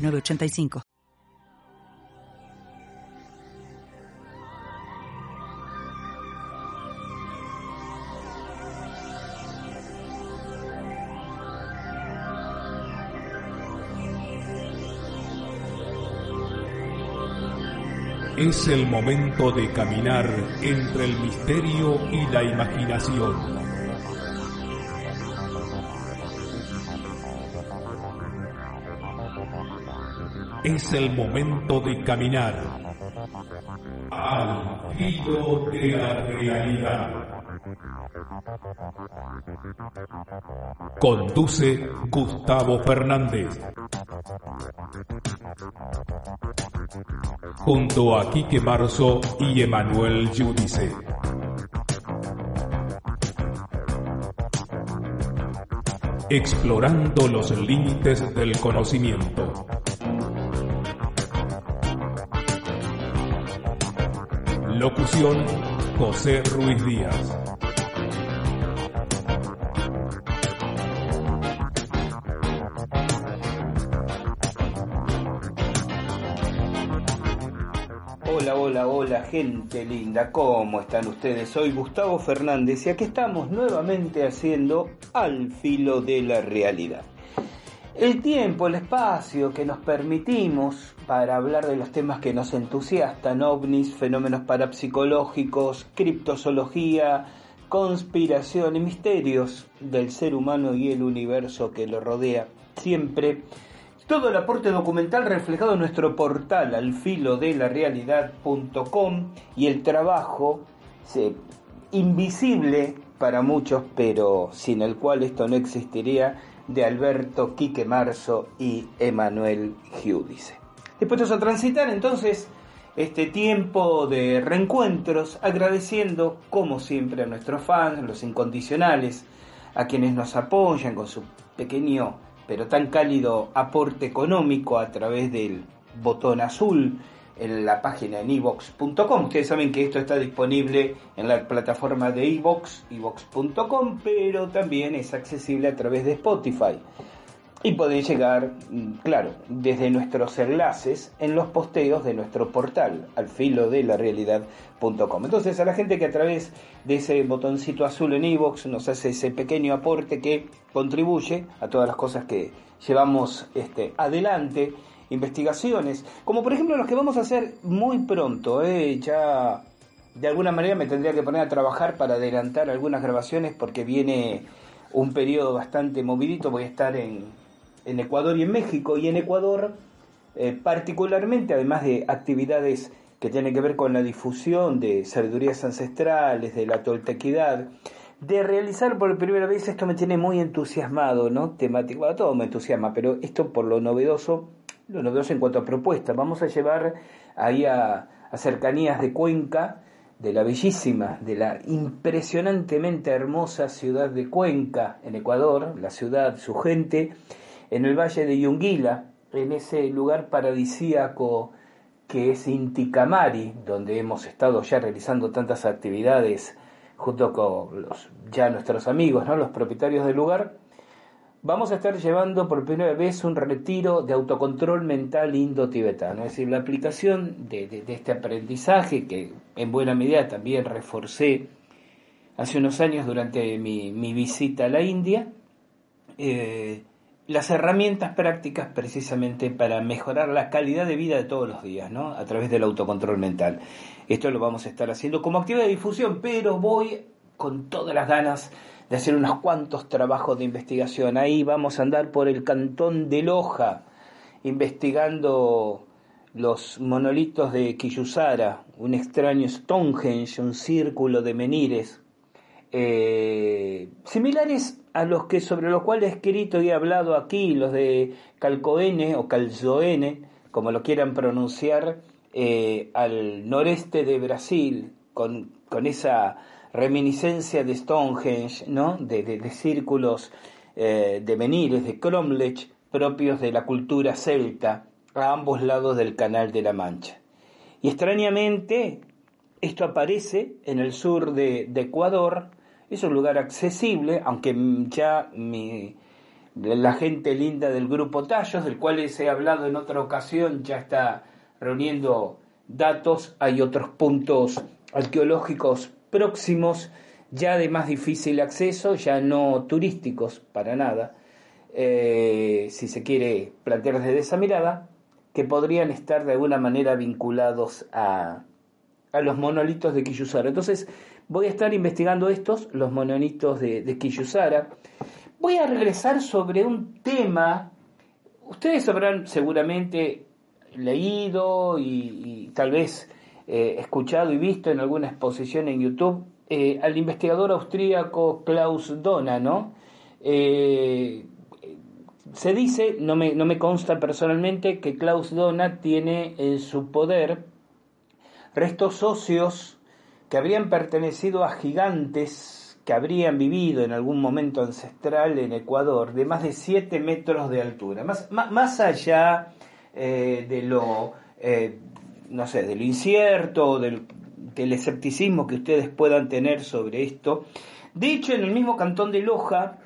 985. Es el momento de caminar entre el misterio y la imaginación Es el momento de caminar al filo de la realidad. Conduce Gustavo Fernández. Junto a Quique Marzo y Emanuel Judice. Explorando los límites del conocimiento. Locución, José Ruiz Díaz. Hola, hola, hola, gente linda, ¿cómo están ustedes? Soy Gustavo Fernández y aquí estamos nuevamente haciendo Al filo de la realidad. El tiempo, el espacio que nos permitimos para hablar de los temas que nos entusiastan, ovnis, fenómenos parapsicológicos, criptozoología, conspiración y misterios del ser humano y el universo que lo rodea. Siempre todo el aporte documental reflejado en nuestro portal alfilodelarealidad.com y el trabajo invisible para muchos, pero sin el cual esto no existiría de Alberto Quique Marzo y Emanuel Giudice. Dispuestos a transitar entonces este tiempo de reencuentros, agradeciendo como siempre a nuestros fans, los incondicionales, a quienes nos apoyan con su pequeño pero tan cálido aporte económico a través del botón azul en la página en evox.com. Ustedes saben que esto está disponible en la plataforma de evox, evox.com, pero también es accesible a través de Spotify. Y pueden llegar, mm, claro, desde nuestros enlaces en los posteos de nuestro portal, al filo de la realidad.com. Entonces, a la gente que a través de ese botoncito azul en iVoox nos hace ese pequeño aporte que contribuye a todas las cosas que llevamos este, adelante investigaciones, como por ejemplo los que vamos a hacer muy pronto, ¿eh? ya de alguna manera me tendría que poner a trabajar para adelantar algunas grabaciones porque viene un periodo bastante movidito, voy a estar en, en Ecuador y en México, y en Ecuador eh, particularmente, además de actividades que tienen que ver con la difusión de sabidurías ancestrales, de la toltequidad, de realizar por primera vez, esto me tiene muy entusiasmado, ¿no? Temático, todo me entusiasma, pero esto por lo novedoso, lo novedoso en cuanto a propuestas. Vamos a llevar ahí a, cercanías de Cuenca, de la bellísima, de la impresionantemente hermosa ciudad de Cuenca, en Ecuador, la ciudad, su gente, en el valle de Yunguila, en ese lugar paradisíaco que es Inticamari, donde hemos estado ya realizando tantas actividades junto con los, ya nuestros amigos, ¿no? los propietarios del lugar, vamos a estar llevando por primera vez un retiro de autocontrol mental indo-tibetano, es decir, la aplicación de, este aprendizaje que en buena medida también reforcé hace unos años durante mi, visita a la India, eh, las herramientas prácticas precisamente para mejorar la calidad de vida de todos los días, ¿no? A través del autocontrol mental. Esto lo vamos a estar haciendo como actividad de difusión, pero voy con todas las ganas de hacer unos cuantos trabajos de investigación. Ahí vamos a andar por el cantón de Loja, investigando los monolitos de Quillusara, un extraño Stonehenge, un círculo de menires, eh, similares a los que sobre los cuales he escrito y he hablado aquí, los de Calcoene o Calzoene, como lo quieran pronunciar, eh, al noreste de Brasil, con, con, esa reminiscencia de Stonehenge, ¿no? de, círculos eh, de menires, de Cromlech, propios de la cultura celta, a ambos lados del Canal de la Mancha. Y extrañamente, esto aparece en el sur de, Ecuador, es un lugar accesible, aunque ya la gente linda del grupo Tallos, del cual les he hablado en otra ocasión, ya está reuniendo datos, hay otros puntos arqueológicos próximos, ya de más difícil acceso, ya no turísticos para nada, eh, si se quiere plantear desde esa mirada, que podrían estar de alguna manera vinculados a, a los monolitos de Quillusara. Entonces, voy a estar investigando estos, los monolitos de, de. Voy a regresar sobre un tema, ustedes habrán seguramente leído y, tal vez eh, escuchado y visto en alguna exposición en YouTube eh, al investigador austríaco Klaus Dona, ¿no? Eh, se dice, no me, no me consta personalmente, que Klaus Dona tiene en su poder restos óseos que habrían pertenecido a gigantes que habrían vivido en algún momento ancestral en Ecuador de más de 7 metros de altura. Más, más, allá eh, de lo, eh, no sé, del incierto, del, del escepticismo que ustedes puedan tener sobre esto. De hecho, en el mismo cantón de Loja,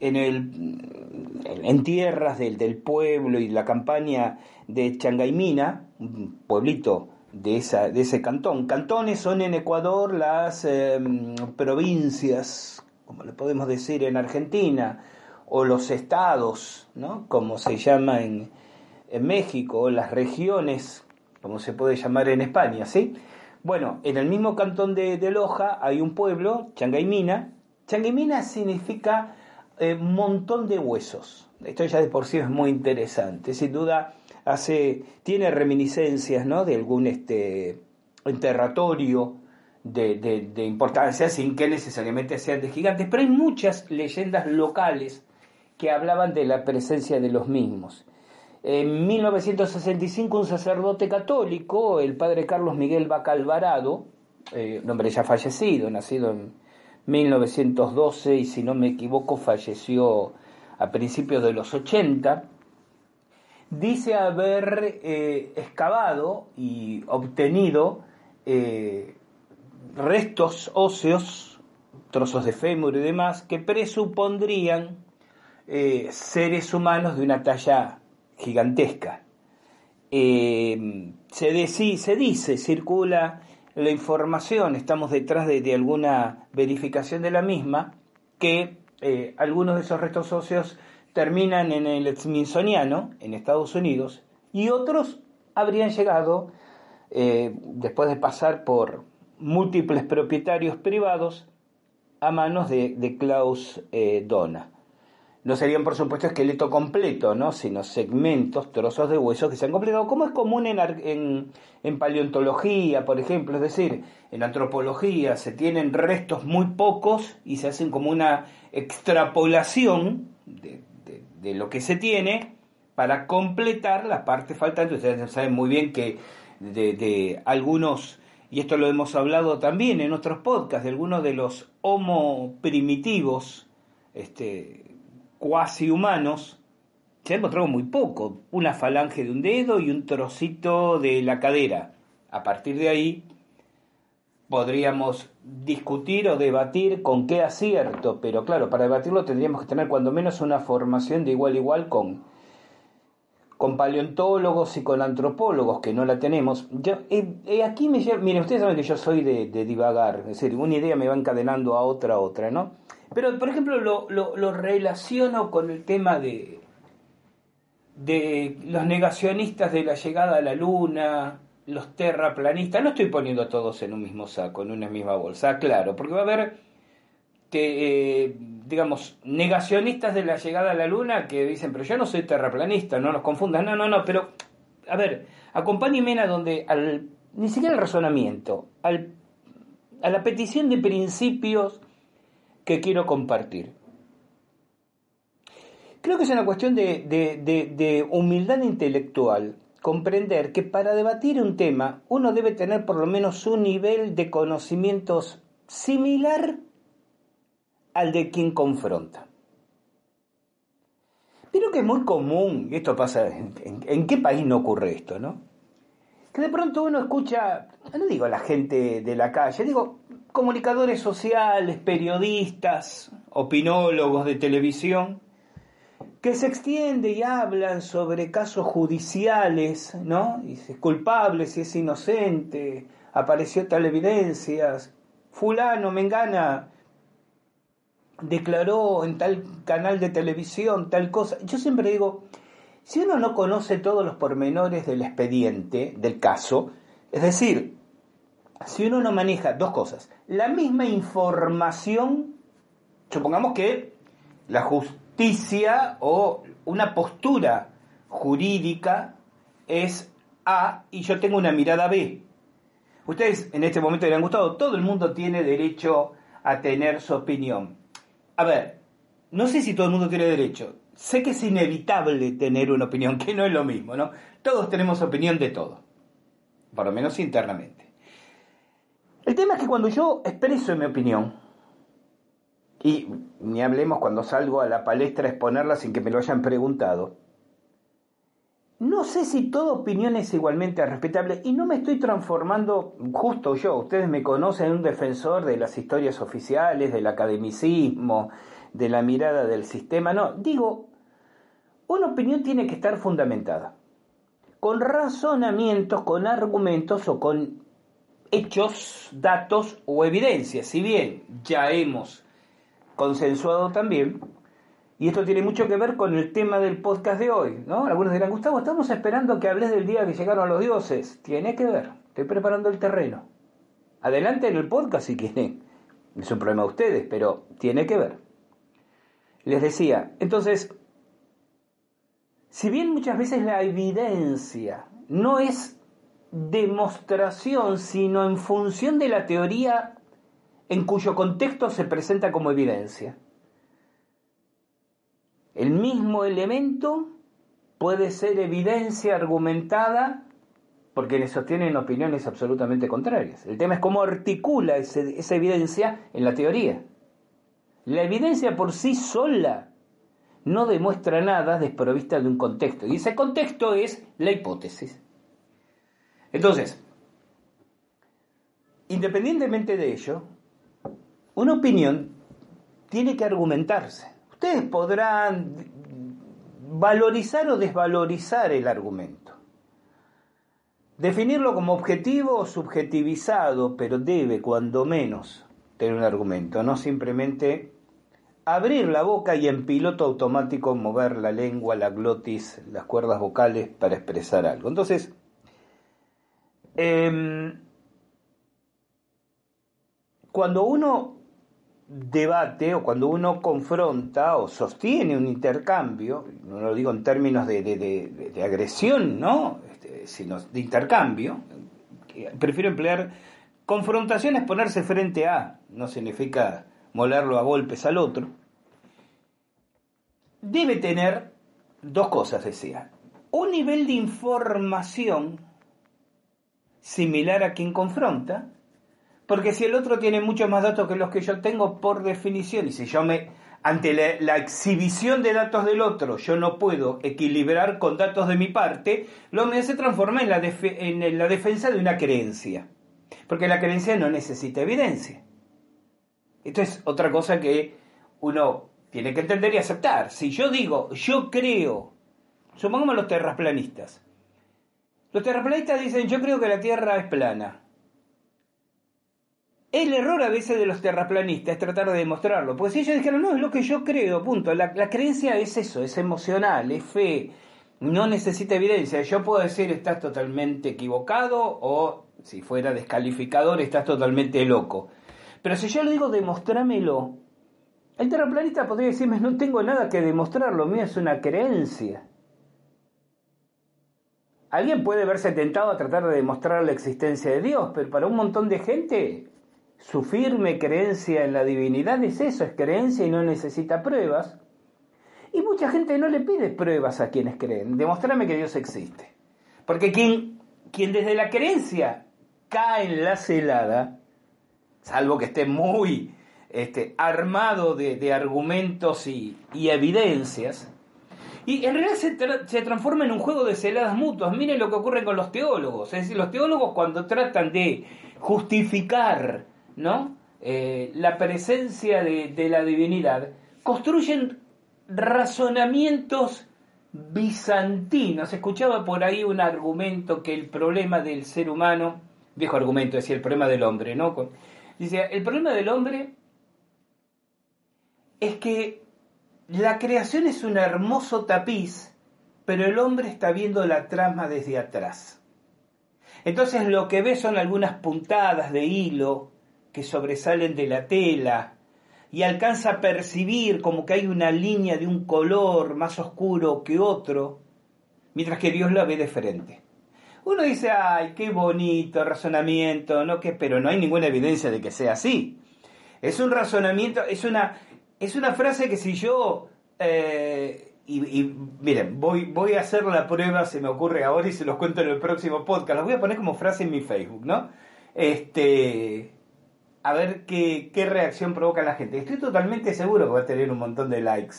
en, el, en tierras del, del pueblo y la campaña de Changaimina, un pueblito de, esa, de ese cantón. Cantones son en Ecuador las em, provincias, como le podemos decir en Argentina, o los estados, ¿no? como se llama en, en México, o las regiones, como se puede llamar en España, ¿sí? Bueno, en el mismo cantón de, de Loja hay un pueblo, Changaimina. Changaimina significa eh, montón de huesos. Esto ya de por sí es muy interesante. Sin duda, hace, tiene reminiscencias ¿no? de algún este, enterratorio de, de, importancia, sin que necesariamente sean de gigantes, pero hay muchas leyendas locales que hablaban de la presencia de los mismos. En 1965 un sacerdote católico, el padre Carlos Miguel Bacalvarado, eh, un hombre ya fallecido, nacido en 1912 y si no me equivoco falleció a principios de los 80, dice haber eh, excavado y obtenido eh, restos óseos, trozos de fémur y demás, que presupondrían eh, seres humanos de una talla gigantesca. se, se dice, circula la información, estamos detrás de, alguna verificación de la misma, que algunos de esos restos óseos terminan en el Smithsoniano, en Estados Unidos, y otros habrían llegado, eh, después de pasar por múltiples propietarios privados, a manos de, Klaus eh, Dona. No serían, por supuesto, esqueleto completo, ¿no? sino segmentos, trozos de hueso que se han completado, como es común en, en, en, paleontología, por ejemplo, es decir, en antropología se tienen restos muy pocos y se hacen como una extrapolación de, de lo que se tiene para completar la parte faltante. Ustedes saben muy bien que de, algunos, y esto lo hemos hablado también en otros podcasts, de algunos de los homo primitivos, este, cuasi humanos, se ha encontrado muy poco, una falange de un dedo y un trocito de la cadera. A partir de ahí podríamos discutir o debatir con qué acierto, pero claro, para debatirlo tendríamos que tener cuando menos una formación de igual a igual con, con paleontólogos y con antropólogos, que no la tenemos. Yo, eh, eh, aquí me miren, ustedes saben que yo soy de, divagar, es decir, una idea me va encadenando a otra, a otra, ¿no? Pero, por ejemplo, lo, lo, relaciono con el tema de, de los negacionistas de la llegada a la luna, los terraplanistas, no estoy poniendo a todos en un mismo saco, en una misma bolsa, claro, porque va a haber, que, eh, digamos, negacionistas de la llegada a la Luna que dicen, pero yo no soy terraplanista, no nos confundan, no, no, no, pero, a ver, acompáñenme a donde, al, ni siquiera el razonamiento, al, a la petición de principios que quiero compartir. Creo que es una cuestión de, de humildad intelectual comprender que para debatir un tema uno debe tener por lo menos un nivel de conocimientos similar al de quien confronta. Pero que es muy común, y esto pasa, en, qué país no ocurre esto, no? Que de pronto uno escucha, no digo la gente de la calle, digo comunicadores sociales, periodistas, opinólogos de televisión, que se extiende y hablan sobre casos judiciales, ¿no? Y si es culpable, si es inocente, apareció tal evidencia, fulano, mengana, declaró en tal canal de televisión tal cosa. Yo siempre digo, si uno no conoce todos los pormenores del expediente, del caso, es decir, si uno no maneja dos cosas, la misma información, supongamos que la justicia o una postura jurídica es A y yo tengo una mirada B. Ustedes en este momento le han gustado, todo el mundo tiene derecho a tener su opinión. A ver, no sé si todo el mundo tiene derecho. Sé que es inevitable tener una opinión, que no es lo mismo, ¿no? Todos tenemos opinión de todo, por lo menos internamente. El tema es que cuando yo expreso mi opinión, y ni hablemos cuando salgo a la palestra a exponerla sin que me lo hayan preguntado, no sé si toda opinión es igualmente respetable y no me estoy transformando justo yo. Ustedes me conocen un defensor de las historias oficiales, del academicismo, de la mirada del sistema. No, digo, una opinión tiene que estar fundamentada con razonamientos, con argumentos o con hechos, datos o evidencias. Si bien ya hemos consensuado también y esto tiene mucho que ver con el tema del podcast de hoy, ¿no? Algunos dirán, Gustavo, estamos esperando que hables del día que llegaron los dioses. Tiene que ver, estoy preparando el terreno. Adelante en el podcast si quieren. Es un problema de ustedes, pero tiene que ver. Les decía, entonces, si bien muchas veces la evidencia no es demostración, sino en función de la teoría en cuyo contexto se presenta como evidencia. El mismo elemento puede ser evidencia argumentada por quienes sostienen opiniones absolutamente contrarias. El tema es cómo articula esa evidencia en la teoría. La evidencia por sí sola no demuestra nada desprovista de un contexto, y ese contexto es la hipótesis. Entonces, independientemente de ello, una opinión tiene que argumentarse. Ustedes podrán valorizar o desvalorizar el argumento. Definirlo como objetivo o subjetivizado, pero debe, cuando menos, tener un argumento, no simplemente abrir la boca y en piloto automático mover la lengua, la glotis, las cuerdas vocales para expresar algo. Entonces, em, cuando uno debate o cuando uno confronta o sostiene un intercambio, no lo digo en términos de, agresión, ¿no? Este, sino de intercambio, prefiero emplear confrontación ponerse frente a, no significa molerlo a golpes al otro, debe tener dos cosas, decía. Un nivel de información similar a quien confronta, porque si el otro tiene muchos más datos que los que yo tengo por definición, y si yo me, ante la, exhibición de datos del otro, yo no puedo equilibrar con datos de mi parte, lo me se transforma en la, en la defensa de una creencia. Porque la creencia no necesita evidencia. Esto es otra cosa que uno tiene que entender y aceptar. Si yo digo, yo creo, supongamos los terraplanistas. Los terraplanistas dicen, yo creo que la Tierra es plana. El error a veces de los terraplanistas es tratar de demostrarlo. Porque si ellos dijeron, no, es lo que yo creo, punto. La, creencia es eso, es emocional, es fe, no necesita evidencia. Yo puedo decir, estás totalmente equivocado o, si fuera descalificador, estás totalmente loco. Pero si yo le digo, demostrámelo, el terraplanista podría decirme, no tengo nada que demostrar, lo mío es una creencia. Alguien puede verse tentado a tratar de demostrar la existencia de Dios, pero para un montón de gente su firme creencia en la divinidad es eso, es creencia y no necesita pruebas. Y mucha gente no le pide pruebas a quienes creen. Demostrame que Dios existe. Porque quien, quien desde la creencia cae en la celada, salvo que esté muy este, armado de, argumentos y, evidencias, y en realidad se, transforma en un juego de celadas mutuas. Miren lo que ocurre con los teólogos. Es decir, los teólogos cuando tratan de justificar ¿no? Eh, la presencia de, de la divinidad, construyen razonamientos bizantinos. Escuchaba por ahí un argumento que el problema del ser humano, viejo argumento, decía el problema del hombre, ¿no? Dice, el problema del hombre es que la creación es un hermoso tapiz, pero el hombre está viendo la trama desde atrás. Entonces lo que ve son algunas puntadas de hilo que sobresalen de la tela y alcanza a percibir como que hay una línea de un color más oscuro que otro, mientras que Dios la ve de frente. Uno dice, ay, qué bonito razonamiento, ¿no? que Pero no hay ninguna evidencia de que sea así. Es un razonamiento, es una, es una frase que si yo... Eh, y, miren, voy, voy a hacer la prueba, se me ocurre ahora y se los cuento en el próximo podcast. Los voy a poner como frase en mi Facebook, ¿no? Este, a ver qué, qué reacción provoca la gente. Estoy totalmente seguro que va a tener un montón de likes.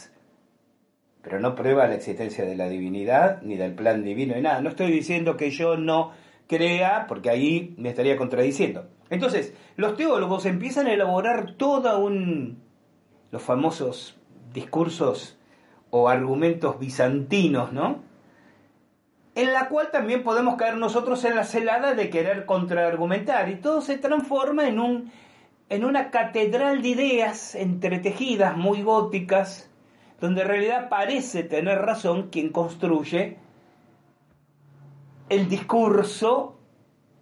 Pero no prueba la existencia de la divinidad, ni del plan divino, ni nada. No estoy diciendo que yo no crea, porque ahí me estaría contradiciendo. Entonces, los teólogos empiezan a elaborar toda un... los famosos discursos o argumentos bizantinos, ¿no? En la cual también podemos caer nosotros en la celada de querer contraargumentar y todo se transforma en un en una catedral de ideas entretejidas muy góticas, donde en realidad parece tener razón quien construye el discurso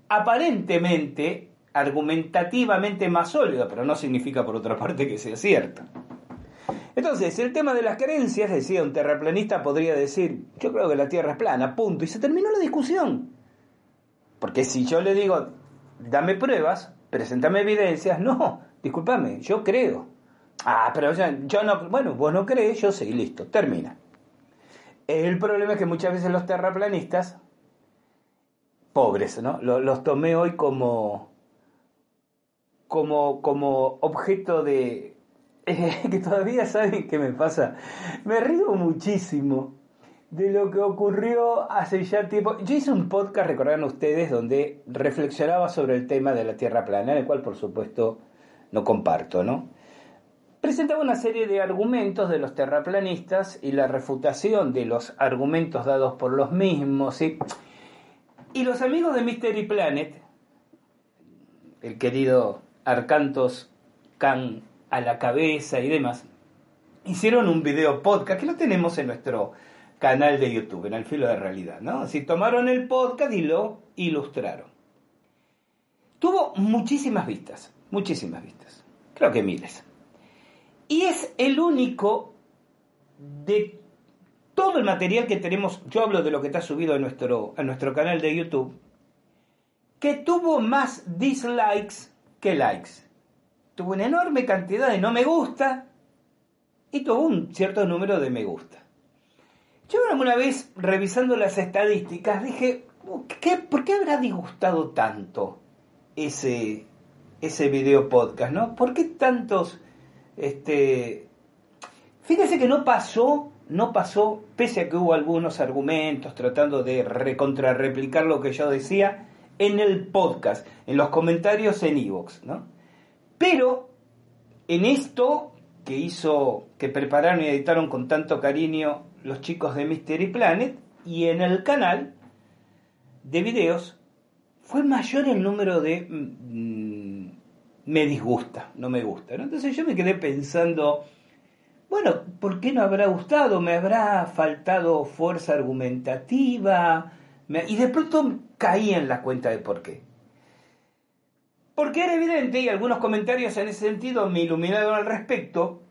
aparentemente, argumentativamente más sólido, pero no significa por otra parte que sea cierto. Entonces, el tema de las creencias, decía un terraplanista, podría decir, yo creo que la Tierra es plana, punto, y se terminó la discusión. Porque si yo le digo, dame pruebas, preséntame evidencias, no, discúlpame, yo creo. Ah, pero yo no, bueno, vos no crees, yo sí, listo, termina. El problema es que muchas veces los terraplanistas, pobres, ¿no? Los, tomé hoy como, como, como objeto de, que todavía saben qué me pasa. Me río muchísimo de lo que ocurrió hace ya tiempo. Yo hice un podcast, recordarán ustedes, donde reflexionaba sobre el tema de la Tierra plana, el cual por supuesto no comparto, ¿no? Presentaba una serie de argumentos de los terraplanistas y la refutación de los argumentos dados por los mismos. Y los amigos de Mystery Planet, el querido Arcantos Khan a la cabeza y demás, hicieron un video podcast que lo tenemos en nuestro canal de YouTube, en el filo de realidad, ¿no? Así tomaron el podcast y lo ilustraron. Tuvo muchísimas vistas, muchísimas vistas, creo que miles. Y es el único de todo el material que tenemos, yo hablo de lo que está subido nuestro, a nuestro canal de YouTube, que tuvo más dislikes que likes tuvo una enorme cantidad de no me gusta y tuvo un cierto número de me gusta. Yo una vez revisando las estadísticas dije, ¿qué, ¿por qué habrá disgustado tanto ese, ese video podcast? ¿no? ¿Por qué tantos... Este... Fíjese que no pasó, no pasó, pese a que hubo algunos argumentos tratando de recontrarreplicar lo que yo decía, en el podcast, en los comentarios en Evox, ¿no? Pero en esto que hizo, que prepararon y editaron con tanto cariño los chicos de Mystery Planet y en el canal de videos fue mayor el número de mm, me disgusta, no me gusta. Entonces yo me quedé pensando, bueno, ¿por qué no habrá gustado? ¿Me habrá faltado fuerza argumentativa? Y de pronto caí en la cuenta de por qué. Porque era evidente, y algunos comentarios en ese sentido me iluminaron al respecto,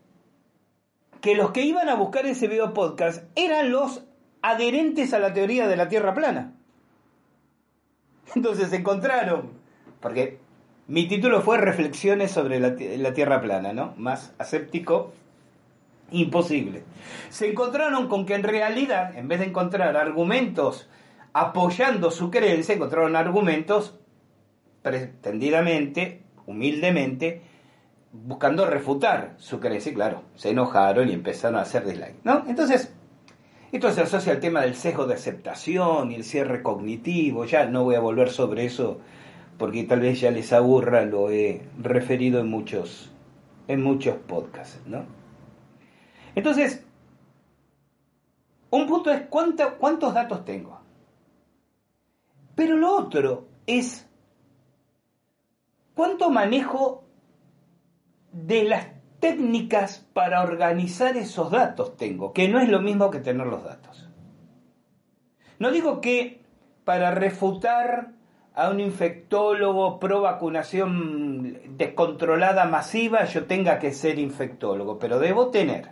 que los que iban a buscar ese video podcast eran los adherentes a la teoría de la Tierra plana. Entonces se encontraron, porque mi título fue Reflexiones sobre la, Tierra plana, ¿no? Más aséptico Imposible. Se encontraron con que en realidad, en vez de encontrar argumentos apoyando su creencia, encontraron argumentos pretendidamente, humildemente, buscando refutar su creencia. Y claro, se enojaron y empezaron a hacer dislike. ¿no? Entonces, esto se asocia al tema del sesgo de aceptación y el cierre cognitivo. Ya no voy a volver sobre eso porque tal vez ya les aburra, lo he referido en muchos, en muchos podcasts. ¿no? Entonces, un punto es cuántos datos tengo. Pero lo otro es cuánto manejo de las técnicas para organizar esos datos tengo, que no es lo mismo que tener los datos. No digo que para refutar a un infectólogo pro vacunación descontrolada masiva yo tenga que ser infectólogo, pero debo tener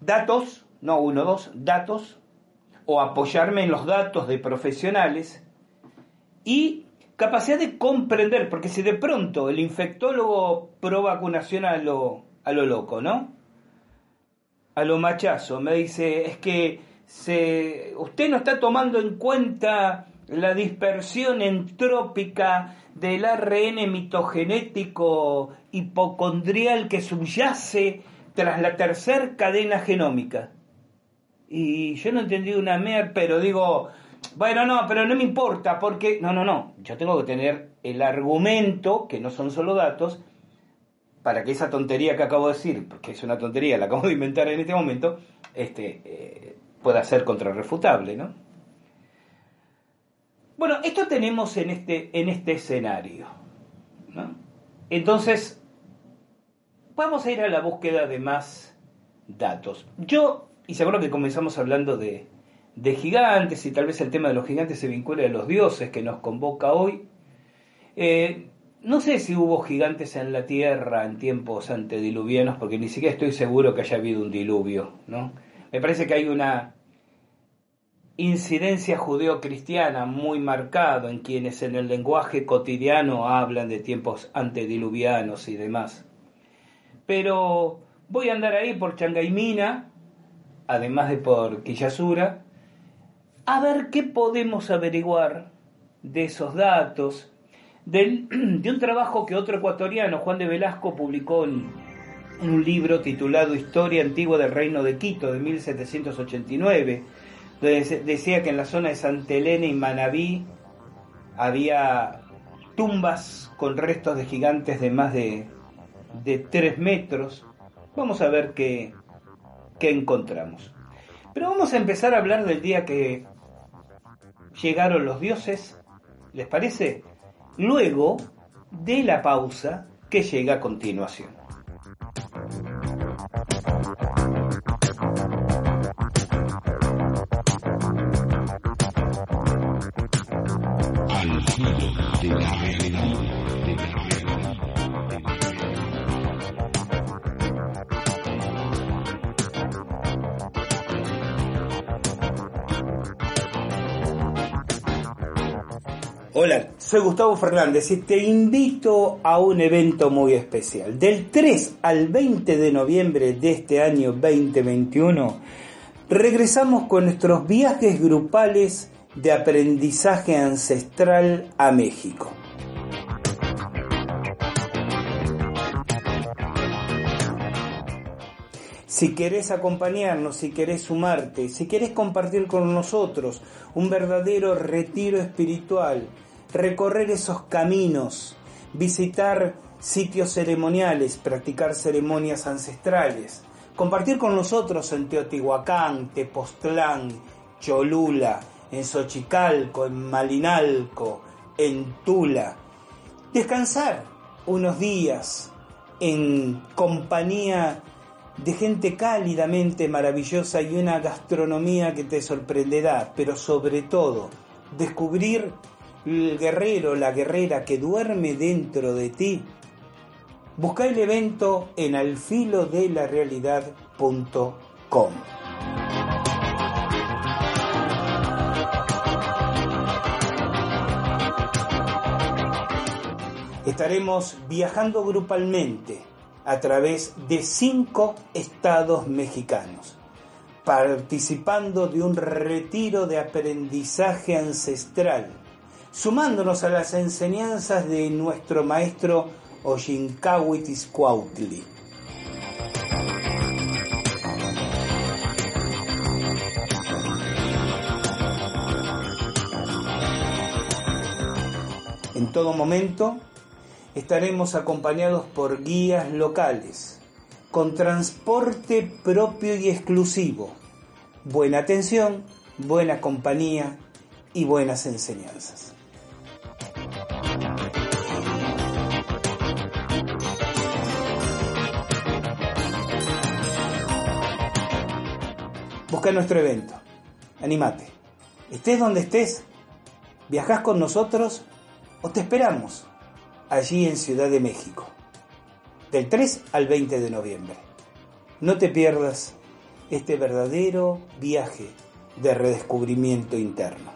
datos, no uno, dos, datos, o apoyarme en los datos de profesionales y capacidad de comprender, porque si de pronto el infectólogo pro vacunación a lo, a lo loco, ¿no? A lo machazo, me dice, es que usted no está tomando en cuenta la dispersión entrópica del ARN mitogenético hipocondrial que subyace tras la tercera cadena genómica. Y yo no entendí una mer, pero digo, bueno, no, pero no me importa, porque. No, no, no. Yo tengo que tener el argumento, que no son solo datos, para que esa tontería que acabo de decir, porque es una tontería, la acabo de inventar en este momento, este, eh, pueda ser contrarrefutable, ¿no? Bueno, esto tenemos en este, en este escenario. ¿no? Entonces, vamos a ir a la búsqueda de más datos. Yo, y seguro que comenzamos hablando de, de gigantes, y tal vez el tema de los gigantes se vincula a los dioses que nos convoca hoy. Eh, no sé si hubo gigantes en la tierra en tiempos antediluvianos, porque ni siquiera estoy seguro que haya habido un diluvio, ¿no? Me parece que hay una incidencia judeocristiana muy marcada en quienes en el lenguaje cotidiano hablan de tiempos antediluvianos y demás. Pero voy a andar ahí por Changaimina, además de por Quillasura, a ver qué podemos averiguar de esos datos, de un trabajo que otro ecuatoriano, Juan de Velasco, publicó en, un libro titulado Historia Antigua del Reino de Quito de 1789, donde decía que en la zona de Santa Elena y Manabí había tumbas con restos de gigantes de más de, de 3 metros. Vamos a ver qué, qué encontramos. Pero vamos a empezar a hablar del día que llegaron los dioses, ¿les parece? Luego de la pausa que llega a continuación. Gustavo Fernández y te invito a un evento muy especial. Del 3 al 20 de noviembre de este año 2021, regresamos con nuestros viajes grupales de aprendizaje ancestral a México. Si querés acompañarnos, si querés sumarte, si querés compartir con nosotros un verdadero retiro espiritual, recorrer esos caminos, visitar sitios ceremoniales, practicar ceremonias ancestrales, compartir con nosotros en Teotihuacán, Tepoztlán, Cholula, en Xochicalco, en Malinalco, en Tula. Descansar unos días en compañía de gente cálidamente maravillosa y una gastronomía que te sorprenderá, pero sobre todo descubrir el guerrero, la guerrera que duerme dentro de ti, busca el evento en alfilodelarealidad.com. Estaremos viajando grupalmente a través de cinco estados mexicanos, participando de un retiro de aprendizaje ancestral, sumándonos a las enseñanzas de nuestro maestro Cuautli. En todo momento estaremos acompañados por guías locales, con transporte propio y exclusivo, buena atención, buena compañía y buenas enseñanzas. Busca nuestro evento, animate, estés donde estés, viajás con nosotros o te esperamos allí en Ciudad de México, del 3 al 20 de noviembre. No te pierdas este verdadero viaje de redescubrimiento interno.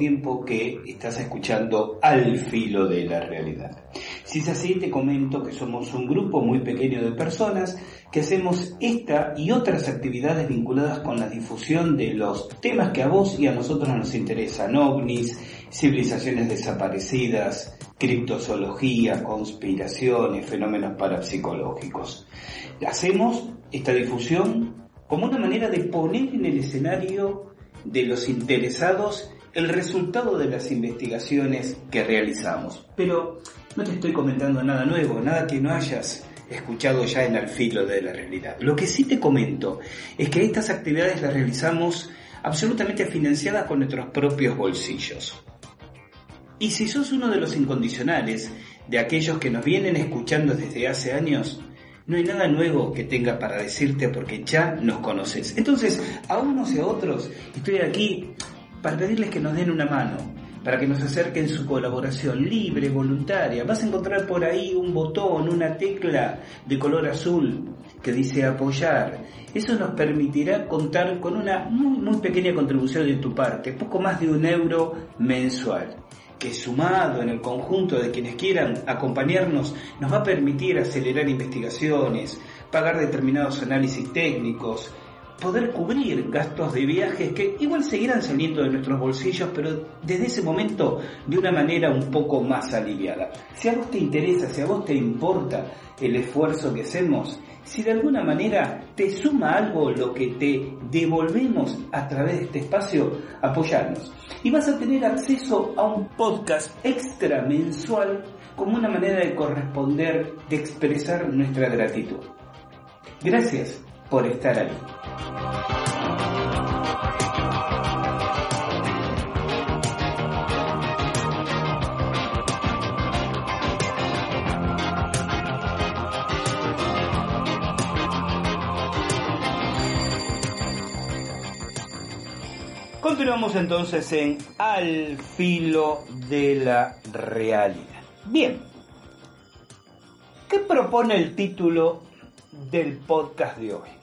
Tiempo que estás escuchando Al filo de la realidad. Si es así, te comento que somos un grupo muy pequeño de personas que hacemos esta y otras actividades vinculadas con la difusión de los temas que a vos y a nosotros nos interesan, ovnis, civilizaciones desaparecidas, criptozoología, conspiraciones, fenómenos parapsicológicos. Hacemos esta difusión como una manera de poner en el escenario de los interesados el resultado de las investigaciones que realizamos. Pero no te estoy comentando nada nuevo, nada que no hayas escuchado ya en el filo de la realidad. Lo que sí te comento es que estas actividades las realizamos absolutamente financiadas con nuestros propios bolsillos. Y si sos uno de los incondicionales, de aquellos que nos vienen escuchando desde hace años, no hay nada nuevo que tenga para decirte porque ya nos conoces. Entonces, a unos y a otros, estoy aquí para pedirles que nos den una mano, para que nos acerquen su colaboración libre, voluntaria. Vas a encontrar por ahí un botón, una tecla de color azul que dice apoyar. Eso nos permitirá contar con una muy, muy pequeña contribución de tu parte, poco más de un euro mensual que sumado en el conjunto de quienes quieran acompañarnos nos va a permitir acelerar investigaciones, pagar determinados análisis técnicos, poder cubrir gastos de viajes que igual seguirán saliendo de nuestros bolsillos, pero desde ese momento de una manera un poco más aliviada. Si a vos te interesa, si a vos te importa el esfuerzo que hacemos, si de alguna manera te suma algo lo que te devolvemos a través de este espacio, apoyarnos. Y vas a tener acceso a un podcast extra mensual como una manera de corresponder, de expresar nuestra gratitud. Gracias por estar ahí. Continuamos entonces en Al filo de la realidad. Bien, ¿qué propone el título del podcast de hoy.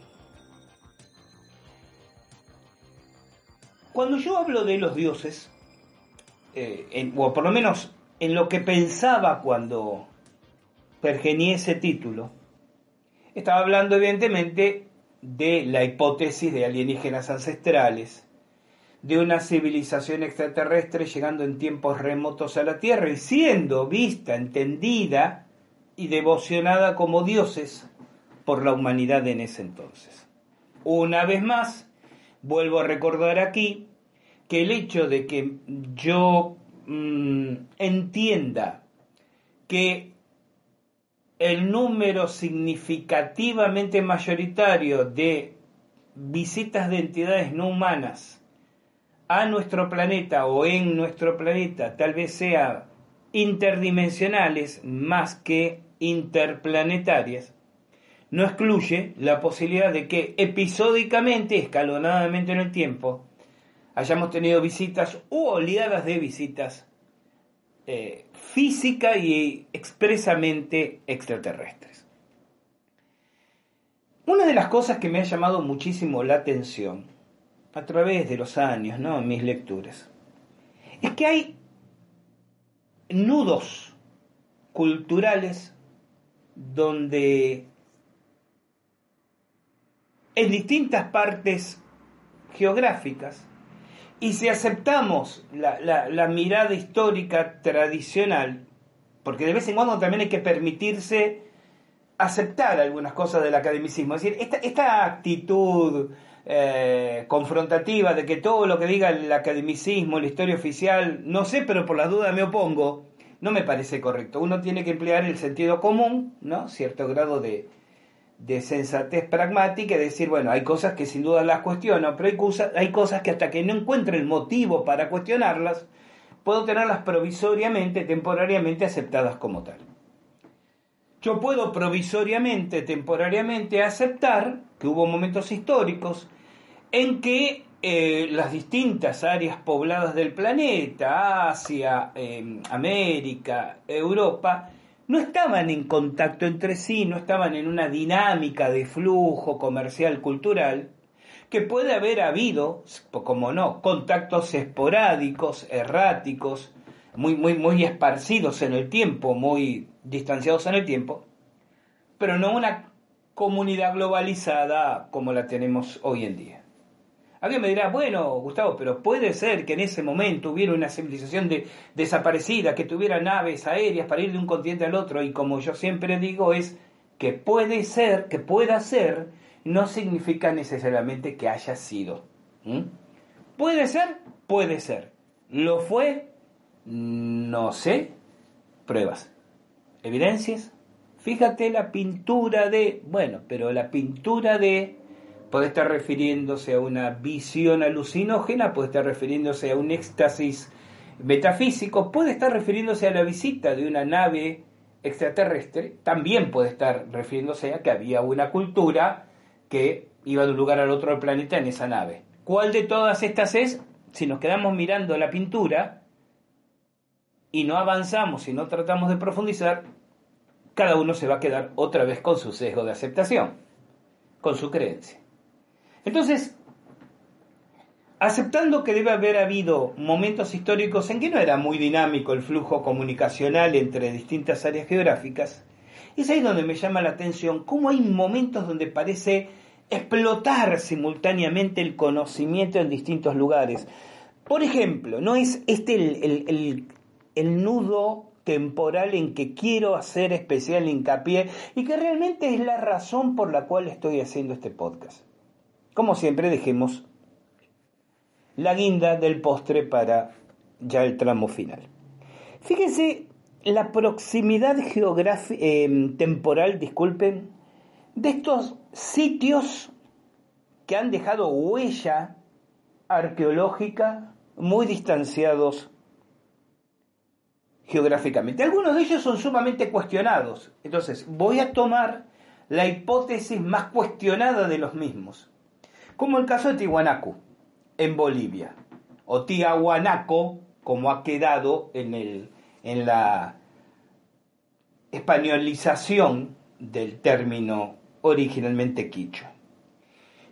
Cuando yo hablo de los dioses, eh, o por lo menos en lo que pensaba cuando pergenié ese título, estaba hablando evidentemente de la hipótesis de alienígenas ancestrales, de una civilización extraterrestre llegando en tiempos remotos a la Tierra y siendo vista, entendida y devocionada como dioses por la humanidad en ese entonces. Una vez más, vuelvo a recordar aquí que el hecho de que yo mm, entienda que el número significativamente mayoritario de visitas de entidades no humanas a nuestro planeta o en nuestro planeta tal vez sea interdimensionales más que interplanetarias, no excluye la posibilidad de que episódicamente, escalonadamente en el tiempo, hayamos tenido visitas u oleadas de visitas eh, física y expresamente extraterrestres. Una de las cosas que me ha llamado muchísimo la atención a través de los años, ¿no? en mis lecturas, es que hay nudos culturales donde en distintas partes geográficas y si aceptamos la, mirada histórica tradicional, porque de vez en cuando también hay que permitirse aceptar algunas cosas del academicismo, es decir, esta, actitud eh, confrontativa de que todo lo que diga el academicismo, la historia oficial, no sé, pero por la duda me opongo, no me parece correcto. Uno tiene que emplear el sentido común, ¿no? Cierto grado de, de sensatez pragmática y decir, bueno, hay cosas que sin duda las cuestiono, pero hay cosas, hay cosas que hasta que no encuentre el motivo para cuestionarlas, puedo tenerlas provisoriamente, temporariamente aceptadas como tal. Yo puedo provisoriamente, temporariamente aceptar que hubo momentos históricos en que eh, las distintas áreas pobladas del planeta, Asia, eh, América, Europa, no estaban en contacto entre sí, no estaban en una dinámica de flujo comercial cultural, que puede haber habido, como no, contactos esporádicos, erráticos, muy, muy, muy esparcidos en el tiempo, muy distanciados en el tiempo, pero no una comunidad globalizada como la tenemos hoy en día. Alguien me dirá, bueno, Gustavo, pero puede ser que en ese momento hubiera una civilización de, desaparecida, que tuviera naves aéreas para ir de un continente al otro, y como yo siempre digo, es que puede ser, que pueda ser, no significa necesariamente que haya sido. ¿Puede ser? Puede ser. ¿Lo fue? No sé. Pruebas. ¿Evidencias? Fíjate la pintura de... Bueno, pero la pintura de puede estar refiriéndose a una visión alucinógena, puede estar refiriéndose a un éxtasis metafísico, puede estar refiriéndose a la visita de una nave extraterrestre, también puede estar refiriéndose a que había una cultura que iba de un lugar al otro del planeta en esa nave. ¿Cuál de todas estas es? Si nos quedamos mirando la pintura y no avanzamos y no tratamos de profundizar, cada uno se va a quedar otra vez con su sesgo de aceptación, con su creencia. Entonces, aceptando que debe haber habido momentos históricos en que no era muy dinámico el flujo comunicacional entre distintas áreas geográficas, es ahí donde me llama la atención cómo hay momentos donde parece explotar simultáneamente el conocimiento en distintos lugares. Por ejemplo, ¿no es este el, el nudo temporal en que quiero hacer especial hincapié y que realmente es la razón por la cual estoy haciendo este podcast? Como siempre, dejemos la guinda del postre para ya el tramo final. Fíjense la proximidad em, temporal, disculpen, de estos sitios que han dejado huella arqueológica muy distanciados geográficamente. Algunos de ellos son sumamente cuestionados. Entonces, voy a tomar la hipótesis más cuestionada de los mismos como el caso de Tihuanacu, en Bolivia, o Tiahuanaco, como ha quedado en, el, en la españolización del término originalmente quichua.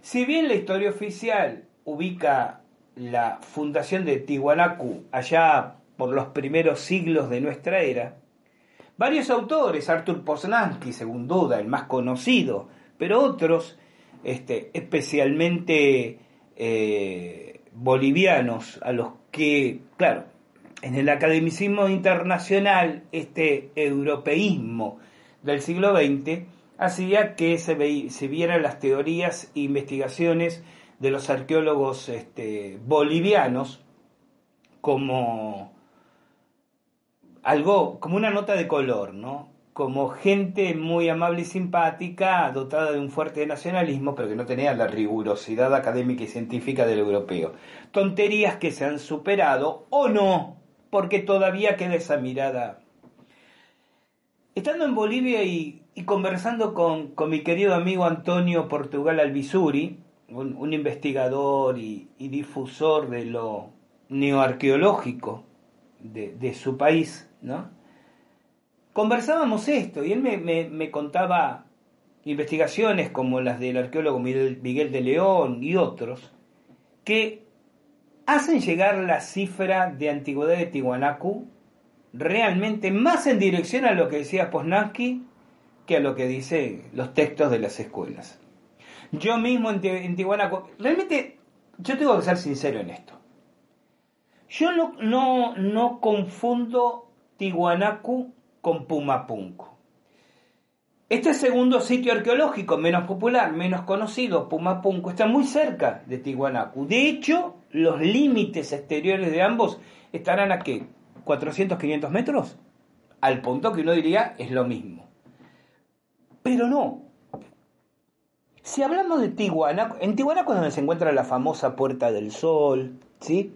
Si bien la historia oficial ubica la fundación de Tiwanaku allá por los primeros siglos de nuestra era, varios autores, Arthur Poznansky, según duda, el más conocido, pero otros, este, especialmente eh, bolivianos, a los que, claro, en el academicismo internacional, este europeísmo del siglo XX hacía que se, se vieran las teorías e investigaciones de los arqueólogos este, bolivianos como algo, como una nota de color, ¿no? Como gente muy amable y simpática, dotada de un fuerte nacionalismo, pero que no tenía la rigurosidad académica y científica del europeo. Tonterías que se han superado o no, porque todavía queda esa mirada. Estando en Bolivia y, conversando con, mi querido amigo Antonio Portugal Albizuri, un, investigador y, difusor de lo neoarqueológico de, su país, ¿no? Conversábamos esto y él me, contaba investigaciones como las del arqueólogo Miguel, de León y otros, que hacen llegar la cifra de antigüedad de Tiwanaku realmente más en dirección a lo que decía Poznansky que a lo que dicen los textos de las escuelas. Yo mismo en, Tiwanaku, realmente, yo tengo que ser sincero en esto. Yo no, no, no confundo Tiwanaku con Pumapunku. Este segundo sitio arqueológico menos popular, menos conocido, Pumapunku, está muy cerca de Tiwanaku. De hecho, los límites exteriores de ambos estarán a qué? ¿400, 500 metros? Al punto que uno diría es lo mismo. Pero no, si hablamos de Tijuana, en Tijuana es donde se encuentra la famosa Puerta del Sol, ¿sí?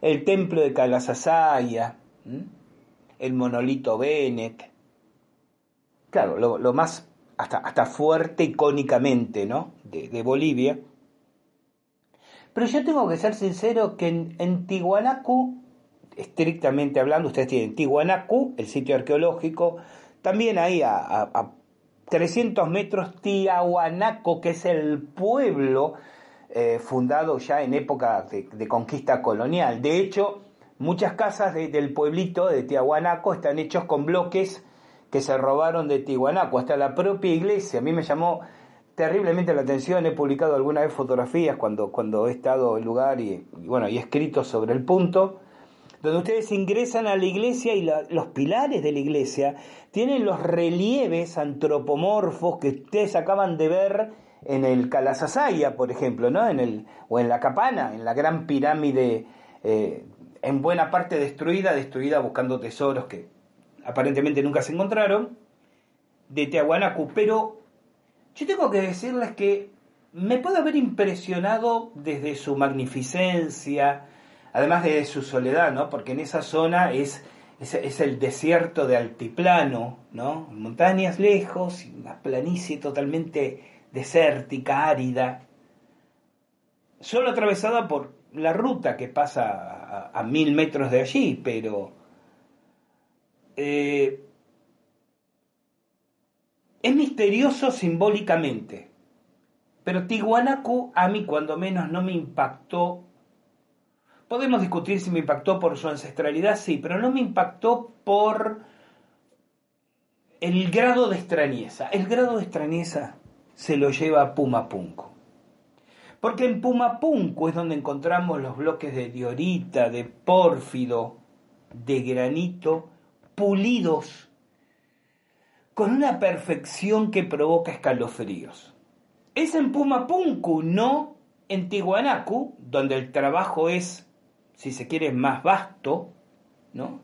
el templo de Calasasaya, el monolito Bennett. Claro, lo, más hasta, hasta, fuerte icónicamente ¿no? de, Bolivia. Pero yo tengo que ser sincero que en, en estrictamente hablando, ustedes tienen Tihuanacu, el sitio arqueológico, también ahí a 300 metros Tiahuanaco, que es el pueblo eh, fundado ya en época de, conquista colonial. De hecho, muchas casas del pueblito de Tiahuanaco están hechos con bloques que se robaron de Tiahuanaco, hasta la propia iglesia. A mí me llamó terriblemente la atención, he publicado alguna vez fotografías cuando, cuando he estado en lugar y, bueno, y he escrito sobre el punto donde ustedes ingresan a la iglesia y los pilares de la iglesia tienen los relieves antropomorfos que ustedes acaban de ver en el Calasasaya, por ejemplo, ¿no? En el, o en la Capana, en la gran pirámide, eh, en buena parte destruida, destruida buscando tesoros que aparentemente nunca se encontraron, de Tiahuanacu. Pero yo tengo que decirles que me puede haber impresionado desde su magnificencia, además de su soledad, ¿no? Porque en esa zona es, es, el desierto de altiplano, ¿no? Montañas lejos una planicie totalmente desértica, árida, solo atravesada por la ruta que pasa a, mil metros de allí, pero eh, es misterioso simbólicamente. Pero Tihuanacu a mí cuando menos no me impactó Podemos discutir si me impactó por su ancestralidad, sí, pero no me impactó por el grado de extrañeza. El grado de extrañeza se lo lleva a Pumapunco. Porque en Pumapunco es donde encontramos los bloques de diorita, de pórfido, de granito, pulidos, con una perfección que provoca escalofríos. Es en Pumapunku, no en Tihuanacu, donde el trabajo es si se quiere, más vasto, ¿no?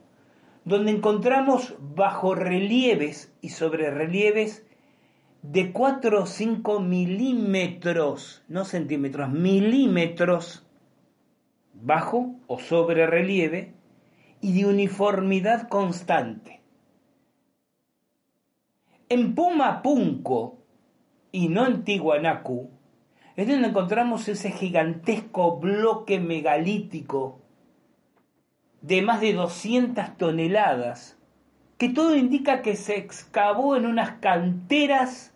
donde encontramos bajo relieves y sobre relieves de 4 o 5 milímetros, no centímetros, milímetros bajo o sobre relieve y de uniformidad constante. En Pumapunco y no en Tihuanacu es donde encontramos ese gigantesco bloque megalítico de más de 200 toneladas, que todo indica que se excavó en unas canteras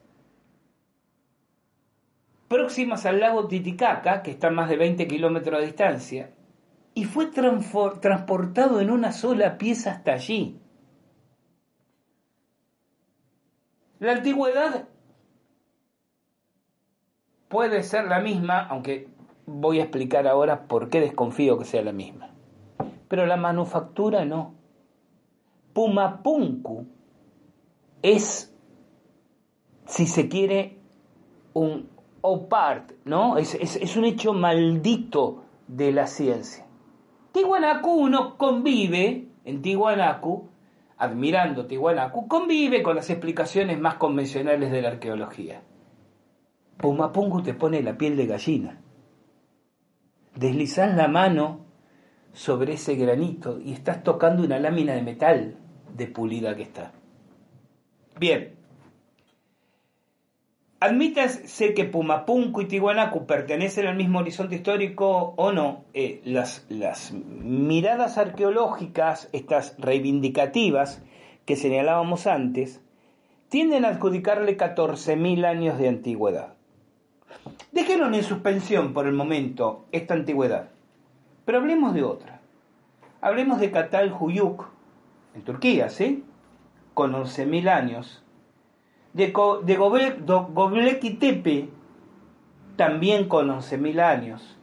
próximas al lago Titicaca, que está a más de 20 kilómetros de distancia, y fue transportado en una sola pieza hasta allí. La antigüedad puede ser la misma, aunque voy a explicar ahora por qué desconfío que sea la misma. Pero la manufactura no. Pumapunku es, si se quiere, un opart, ¿no? Es, un hecho maldito de la ciencia. Tiwanaku uno convive en Tiwanaku, admirando Tiwanaku, convive con las explicaciones más convencionales de la arqueología. Pumapungu te pone la piel de gallina. Deslizás la mano sobre ese granito y estás tocando una lámina de metal de pulida que está. Bien, Admítase que Pumapunku y Tiwanaku pertenecen al mismo horizonte histórico o no, eh, las, las miradas arqueológicas, estas reivindicativas que señalábamos antes, tienden a adjudicarle 14.000 años de antigüedad. Déjenlo en suspensión por el momento esta antigüedad, pero hablemos de otra. Hablemos de Katal Huyuk, en Turquía, ¿sí? Con 11.000 años de, de Göbekli Tepe, también con 11.000 años,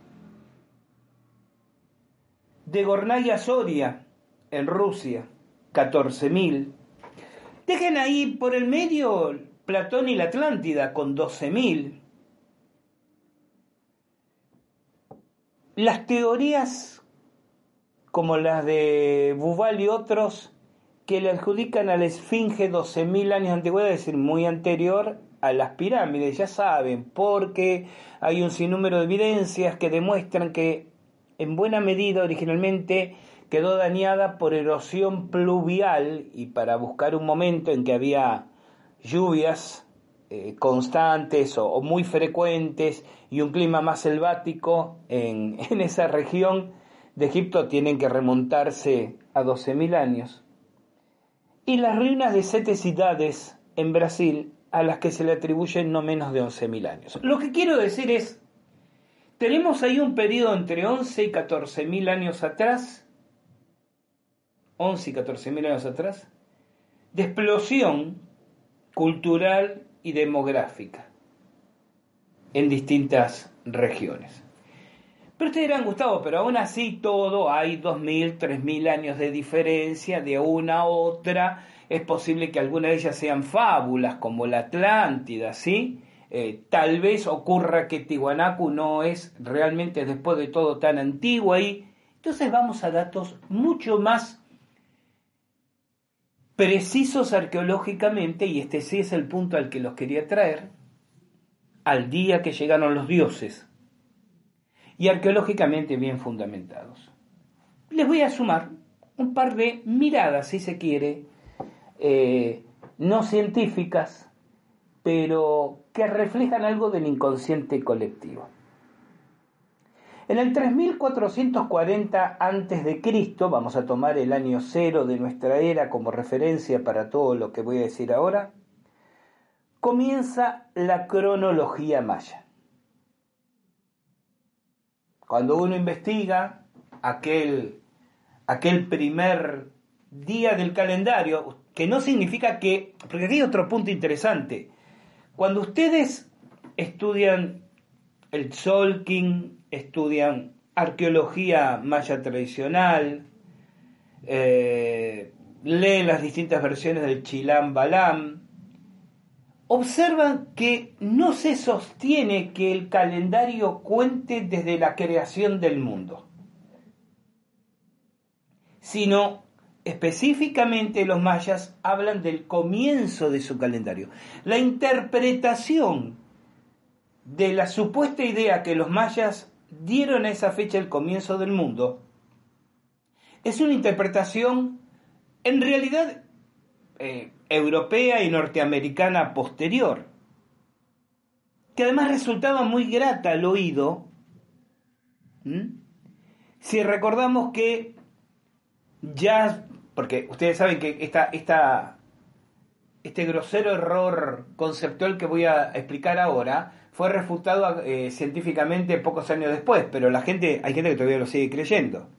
de Gornaya Soria, en Rusia, 14.000. Dejen ahí por el medio Platón y la Atlántida, con 12.000. Las teorías como las de Buval y otros que le adjudican a la Esfinge 12.000 años de es decir, muy anterior a las pirámides, ya saben, porque hay un sinnúmero de evidencias que demuestran que en buena medida originalmente quedó dañada por erosión pluvial y para buscar un momento en que había lluvias eh, constantes o, muy frecuentes y un clima más selvático en, en esa región de Egipto tienen que remontarse a 12.000 años y las ruinas de siete ciudades en Brasil a las que se le atribuyen no menos de 11.000 años. Lo que quiero decir es, tenemos ahí un periodo entre 11 y 14.000 años atrás, 11 y 14.000 años atrás, de explosión cultural y demográfica en distintas regiones. Pero ustedes dirán, Gustavo, pero aún así todo hay dos mil, tres mil años de diferencia de una a otra. Es posible que algunas de ellas sean fábulas, como la Atlántida, ¿sí? Eh, tal vez ocurra que Tiwanaku no es realmente después de todo tan antiguo ahí. Entonces vamos a datos mucho más precisos arqueológicamente, y este sí es el punto al que los quería traer, al día que llegaron los dioses y arqueológicamente bien fundamentados. Les voy a sumar un par de miradas, si se quiere, eh, no científicas, pero que reflejan algo del inconsciente colectivo. En el 3440 a.C., vamos a tomar el año cero de nuestra era como referencia para todo lo que voy a decir ahora, comienza la cronología maya. Cuando uno investiga aquel, aquel primer día del calendario, que no significa que, porque aquí hay otro punto interesante, cuando ustedes estudian el Tzolk'in, estudian arqueología maya tradicional, eh, leen las distintas versiones del Chilam Balam, observan que no se sostiene que el calendario cuente desde la creación del mundo, sino específicamente los mayas hablan del comienzo de su calendario. La interpretación de la supuesta idea que los mayas dieron a esa fecha el comienzo del mundo es una interpretación en realidad eh, europea y norteamericana posterior, que además resultaba muy grata al oído, si recordamos que ya, porque ustedes saben que esta, esta, este grosero error conceptual que voy a explicar ahora fue refutado eh, científicamente pocos años después, pero la gente, hay gente que todavía lo sigue creyendo.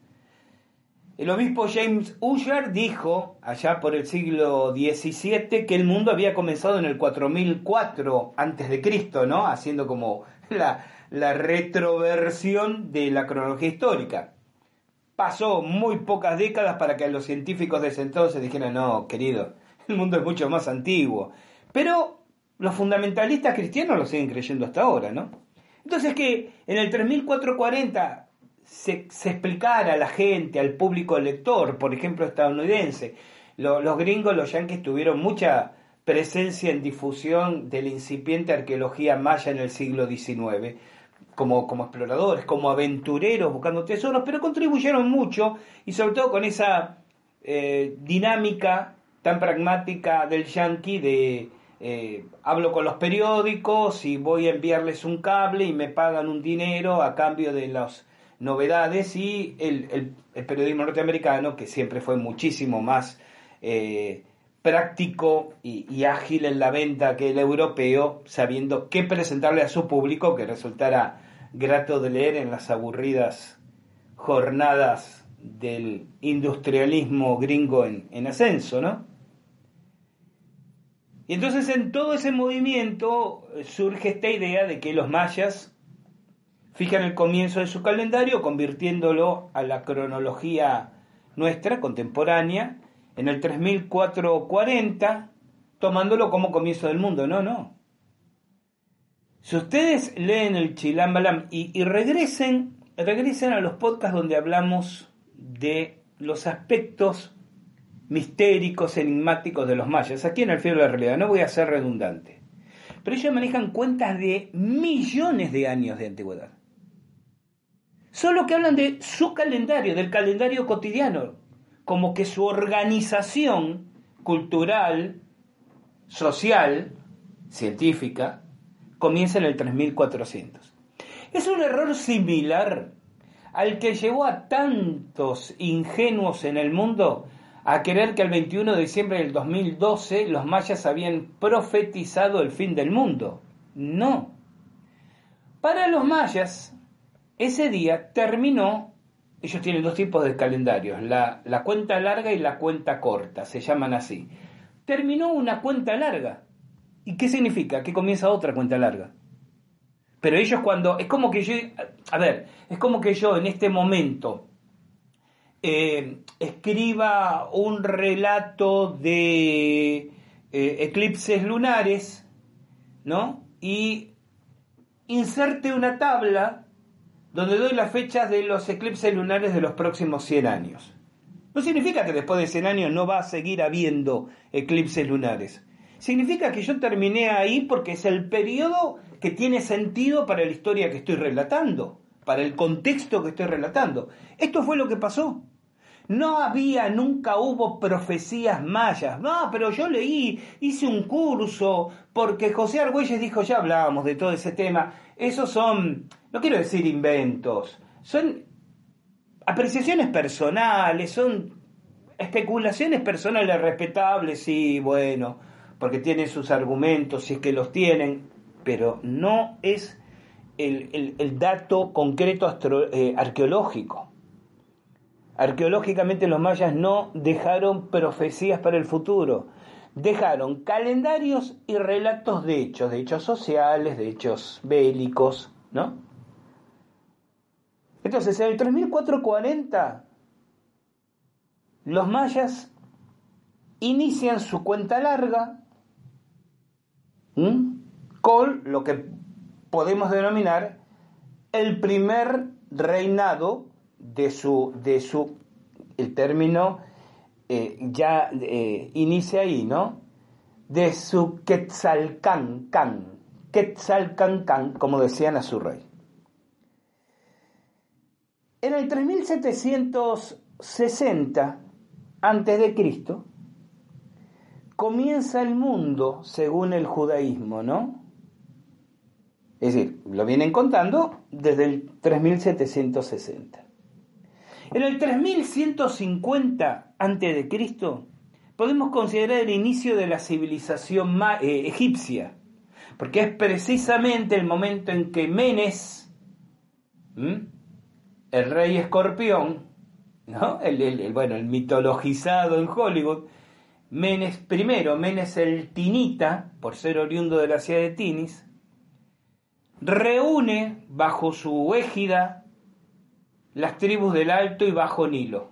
El obispo James Ussher dijo, allá por el siglo XVII, que el mundo había comenzado en el 4004 antes de Cristo, ¿no? Haciendo como la, la retroversión de la cronología histórica. Pasó muy pocas décadas para que los científicos de ese entonces dijeran, no, querido, el mundo es mucho más antiguo. Pero los fundamentalistas cristianos lo siguen creyendo hasta ahora, ¿no? Entonces que en el 3440 se, se explicara a la gente, al público lector, por ejemplo estadounidense, los gringos, los yanquis tuvieron mucha presencia en difusión de la incipiente arqueología maya en el siglo XIX, como, como exploradores, como aventureros buscando tesoros, pero contribuyeron mucho y sobre todo con esa eh, dinámica tan pragmática del yanqui de eh, hablo con los periódicos y voy a enviarles un cable y me pagan un dinero a cambio de las novedades y el, periodismo norteamericano, que siempre fue muchísimo más eh, práctico y, ágil en la venta que el europeo, sabiendo qué presentarle a su público que resultara grato de leer en las aburridas jornadas del industrialismo gringo en, en ascenso, ¿no? Y entonces en todo ese movimiento surge esta idea de que los mayas fijan el comienzo de su calendario convirtiéndolo a la cronología nuestra, contemporánea, en el 3440, tomándolo como comienzo del mundo. No, no. Si ustedes leen el Chilambalam y, y regresen, regresen a los podcasts donde hablamos de los aspectos mistéricos, enigmáticos de los mayas. Aquí en el Fiebre de la Realidad, no voy a ser redundante. Pero ellos manejan cuentas de millones de años de antigüedad. Solo que hablan de su calendario, del calendario cotidiano, como que su organización cultural, social, científica, comienza en el 3400. Es un error similar al que llevó a tantos ingenuos en el mundo a creer que el 21 de diciembre del 2012 los mayas habían profetizado el fin del mundo. No. Para los mayas, ese día terminó, ellos tienen dos tipos de calendarios, la, cuenta larga y la cuenta corta, se llaman así. Terminó una cuenta larga. ¿Y qué significa? Que comienza otra cuenta larga. Pero ellos cuando, es como que yo, a ver, es como que yo en este momento eh, escriba un relato de eh, eclipses lunares, ¿no? Y inserte una tabla donde doy las fechas de los eclipses lunares de los próximos 100 años. No significa que después de 100 años no va a seguir habiendo eclipses lunares. Significa que yo terminé ahí porque es el periodo que tiene sentido para la historia que estoy relatando, para el contexto que estoy relatando. Esto fue lo que pasó. No había, nunca hubo profecías mayas. No, pero yo leí, hice un curso, porque José Argüelles dijo, ya hablábamos de todo ese tema. Esos son, no quiero decir inventos, son apreciaciones personales, son especulaciones personales respetables, sí, bueno, porque tienen sus argumentos, si es que los tienen, pero no es el, dato concreto eh, arqueológico. Arqueológicamente los mayas no dejaron profecías para el futuro, dejaron calendarios y relatos de hechos, de hechos sociales, de hechos bélicos, ¿no? Entonces, en el 3440, los mayas inician su cuenta larga con lo que podemos denominar el primer reinado de su, de su el término eh, ya eh, inicia ahí, ¿no? De su Quetzalcán, Quetzalcán, como decían a su rey. En el 3760 antes de Cristo comienza el mundo según el judaísmo, ¿no? Es decir, lo vienen contando desde el 3760. En el 3150 a.C. podemos considerar el inicio de la civilización eh, egipcia, porque es precisamente el momento en que Menes, el rey escorpión, ¿no? El, bueno, el mitologizado en Hollywood, Menes primero, Menes el Tinita, por ser oriundo de la ciudad de Tinis, reúne bajo su égida las tribus del Alto y Bajo Nilo.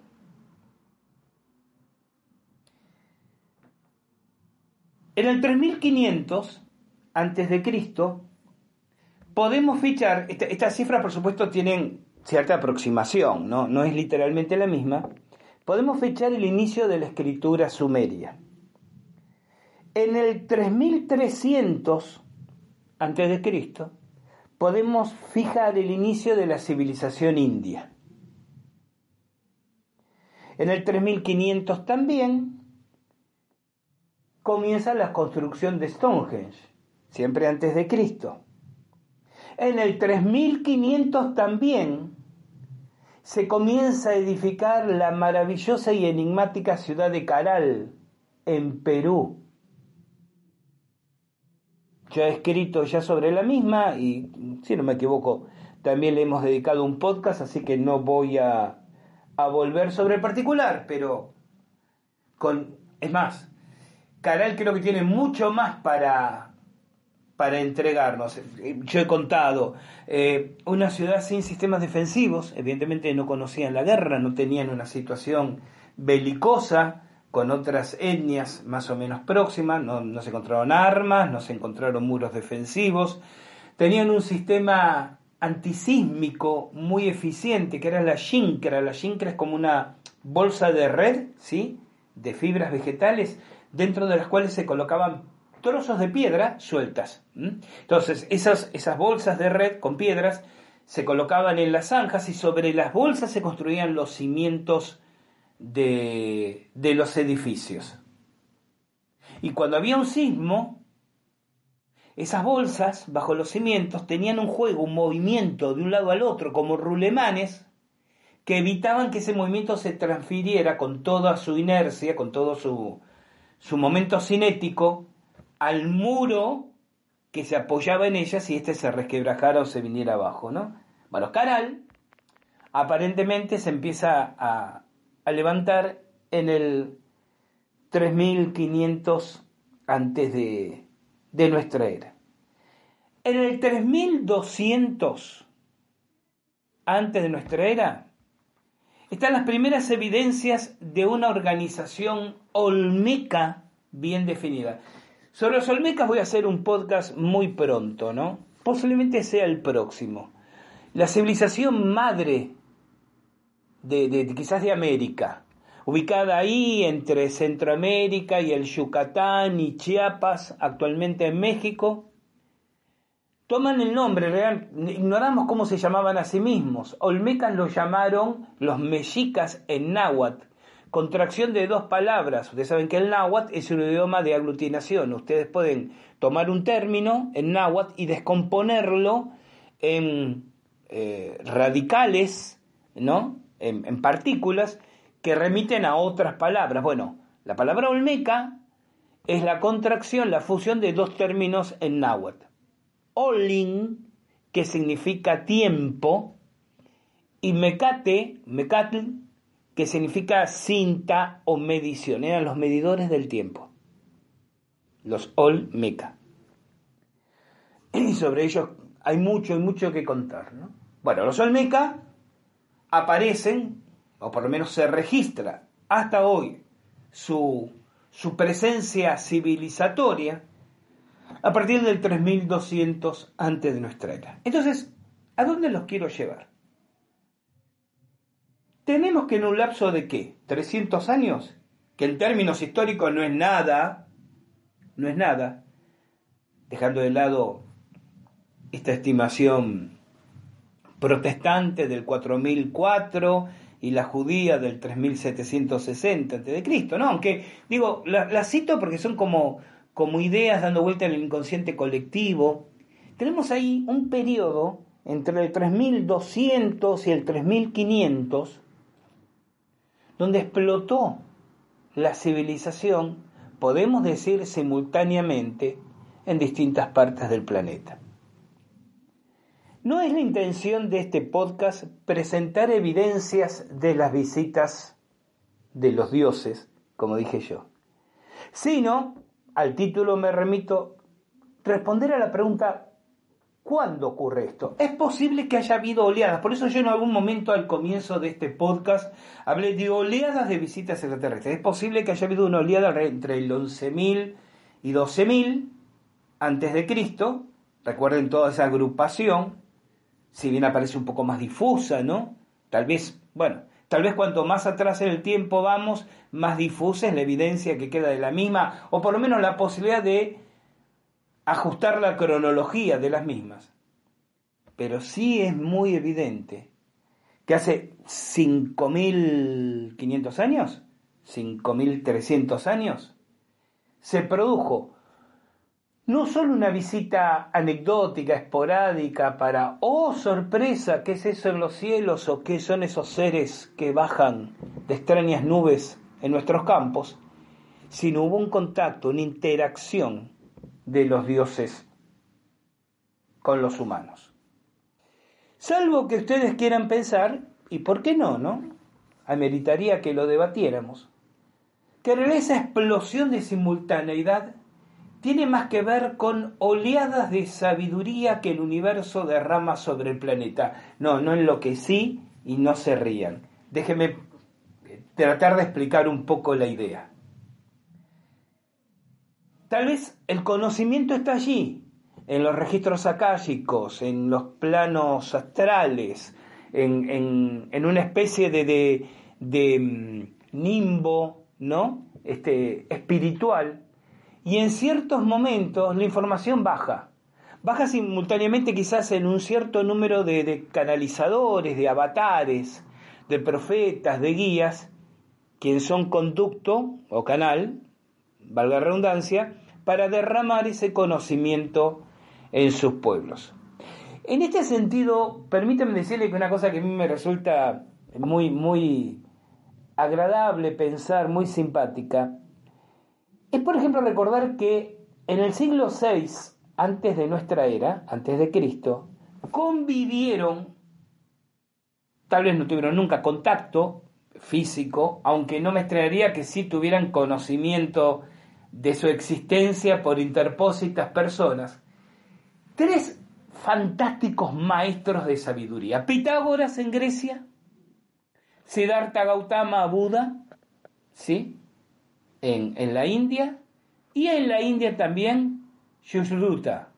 En el 3500 antes de Cristo podemos fichar estas cifras por supuesto tienen cierta aproximación, ¿no? no es literalmente la misma. Podemos fichar el inicio de la escritura sumeria. En el 3300 antes de Cristo podemos fijar el inicio de la civilización india. En el 3500 también comienza la construcción de Stonehenge, siempre antes de Cristo. En el 3500 también se comienza a edificar la maravillosa y enigmática ciudad de Caral, en Perú. He escrito ya sobre la misma y, si no me equivoco, también le hemos dedicado un podcast, así que no voy a, volver sobre el particular, pero con, es más, Caral creo que tiene mucho más para, para entregarnos. Yo he contado, eh, una ciudad sin sistemas defensivos, evidentemente no conocían la guerra, no tenían una situación belicosa, con otras etnias más o menos próximas, no, se encontraron armas, no se encontraron muros defensivos, tenían un sistema antisísmico muy eficiente, que era la shinkra. La shinkra es como una bolsa de red, ¿sí? De fibras vegetales, dentro de las cuales se colocaban trozos de piedra sueltas. Entonces, esas, esas bolsas de red con piedras se colocaban en las zanjas y sobre las bolsas se construían los cimientos de, los edificios. Y cuando había un sismo, esas bolsas bajo los cimientos tenían un juego, un movimiento de un lado al otro, como rulemanes, que evitaban que ese movimiento se transfiriera con toda su inercia, con todo su, su momento cinético, al muro que se apoyaba en ellas y éste se resquebrajara o se viniera abajo, ¿no? Bueno, Caral aparentemente se empieza a, a levantar en el 3500 antes de, de nuestra era. En el 3200 antes de nuestra era están las primeras evidencias de una organización olmeca bien definida. Sobre los olmecas voy a hacer un podcast muy pronto, ¿no? Posiblemente sea el próximo. La civilización madre quizás de América, ubicada ahí entre Centroamérica y el Yucatán y Chiapas, actualmente en México, toman el nombre real, ignoramos cómo se llamaban a sí mismos. Olmecas lo llamaron los mexicas en náhuatl, contracción de dos palabras. Ustedes saben que el náhuatl es un idioma de aglutinación. Ustedes pueden tomar un término en náhuatl y descomponerlo en eh, radicales, ¿no? En, partículas que remiten a otras palabras. Bueno, la palabra olmeca es la contracción, la fusión de dos términos en náhuatl. Olin, que significa tiempo, y mecate, mecatl, que significa cinta o medición. Eran los medidores del tiempo. Los olmeca. Y sobre ellos hay mucho y mucho que contar. ¿no? Bueno, los olmeca aparecen, o por lo menos se registra hasta hoy, su, su presencia civilizatoria a partir del 3200 antes de nuestra era. Entonces, ¿a dónde los quiero llevar? Tenemos que en un lapso de qué? 300 años, que en términos históricos no es nada, no es nada, dejando de lado esta estimación protestante del 4004 y la judía del 3760 a.C., ¿no? Aunque, digo, las cito porque son como, como ideas dando vuelta en el inconsciente colectivo. Tenemos ahí un periodo entre el 3200 y el 3500 donde explotó la civilización, podemos decir simultáneamente, en distintas partes del planeta. No es la intención de este podcast presentar evidencias de las visitas de los dioses, como dije yo, sino, al título me remito, responder a la pregunta ¿Cuándo ocurre esto? Es posible que haya habido oleadas, por eso yo en algún momento al comienzo de este podcast hablé de oleadas de visitas extraterrestres. Es posible que haya habido una oleada entre el 11.000 y 12.000 antes de Cristo. Recuerden toda esa agrupación, si bien aparece un poco más difusa, ¿no? Tal vez, bueno, tal vez cuanto más atrás en el tiempo vamos, más difusa es la evidencia que queda de la misma, o por lo menos la posibilidad de ajustar la cronología de las mismas. Pero sí es muy evidente que hace 5.500 años, 5.300 años, se produjo no solo una visita anecdótica, esporádica para, oh sorpresa, ¿qué es eso en los cielos o qué son esos seres que bajan de extrañas nubes en nuestros campos, sino hubo un contacto, una interacción de los dioses con los humanos. Salvo que ustedes quieran pensar, y por qué no, ¿no? Ameritaría que lo debatiéramos, que esa explosión de simultaneidad tiene más que ver con oleadas de sabiduría que el universo derrama sobre el planeta. No, no en lo que sí y no se rían. Déjenme tratar de explicar un poco la idea. Tal vez el conocimiento está allí, en los registros akáshicos, en los planos astrales, en, una especie de, de, mm, nimbo ¿no? este, espiritual, y en ciertos momentos la información baja. Baja simultáneamente quizás en un cierto número de, canalizadores, de avatares, de profetas, de guías, quienes son conducto o canal valga redundancia, para derramar ese conocimiento en sus pueblos. En este sentido, permítanme decirle que una cosa que a mí me resulta muy, muy agradable pensar, muy simpática, es por ejemplo recordar que en el siglo VI, antes de nuestra era, antes de Cristo, convivieron, tal vez no tuvieron nunca contacto físico, aunque no me extrañaría que sí tuvieran conocimiento de su existencia por interpósitas personas, tres fantásticos maestros de sabiduría. Pitágoras en Grecia, Siddhartha Gautama Buda, ¿sí? En, en la India, y en la India también Yushruta,